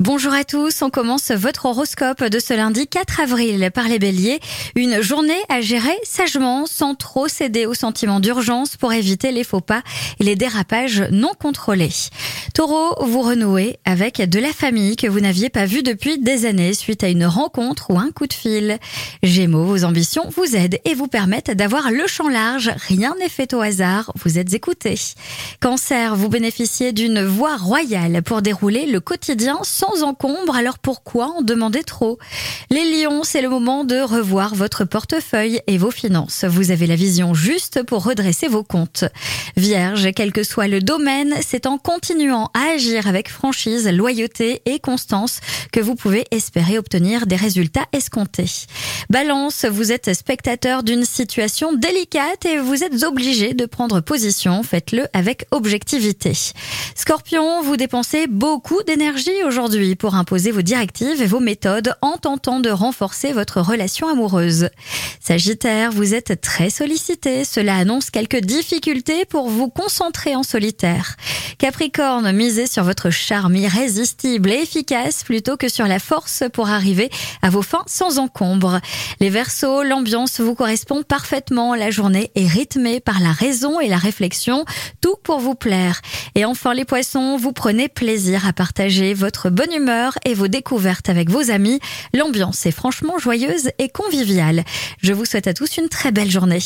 Bonjour à tous, on commence votre horoscope de ce lundi 4 avril par les béliers. Une journée à gérer sagement sans trop céder aux sentiments d'urgence pour éviter les faux pas et les dérapages non contrôlés. Taureau, vous renouez avec de la famille que vous n'aviez pas vue depuis des années suite à une rencontre ou un coup de fil. Gémeaux, vos ambitions vous aident et vous permettent d'avoir le champ large. Rien n'est fait au hasard, vous êtes écouté. Cancer, vous bénéficiez d'une voie royale pour dérouler le quotidien sans encombre, alors pourquoi en demander trop? Les lions, c'est le moment de revoir votre portefeuille et vos finances. Vous avez la vision juste pour redresser vos comptes. Vierge, quel que soit le domaine, c'est en continuant à agir avec franchise, loyauté et constance que vous pouvez espérer obtenir des résultats escomptés. Balance, vous êtes spectateur d'une situation délicate et vous êtes obligé de prendre position. Faites-le avec objectivité. Scorpion, vous dépensez beaucoup d'énergie pour imposer vos directives et vos méthodes en tentant de renforcer votre relation amoureuse. Sagittaire, vous êtes très sollicité. Cela annonce quelques difficultés pour vous concentrer en solitaire. Capricorne, misez sur votre charme irrésistible et efficace plutôt que sur la force pour arriver à vos fins sans encombre. Les Verseaux, l'ambiance vous correspond parfaitement. La journée est rythmée par la raison et la réflexion, tout pour vous plaire. Et enfin les Poissons, vous prenez plaisir à partager votre bonne humeur et vos découvertes avec vos amis. L'ambiance est franchement joyeuse et conviviale. Je vous souhaite à tous une très belle journée.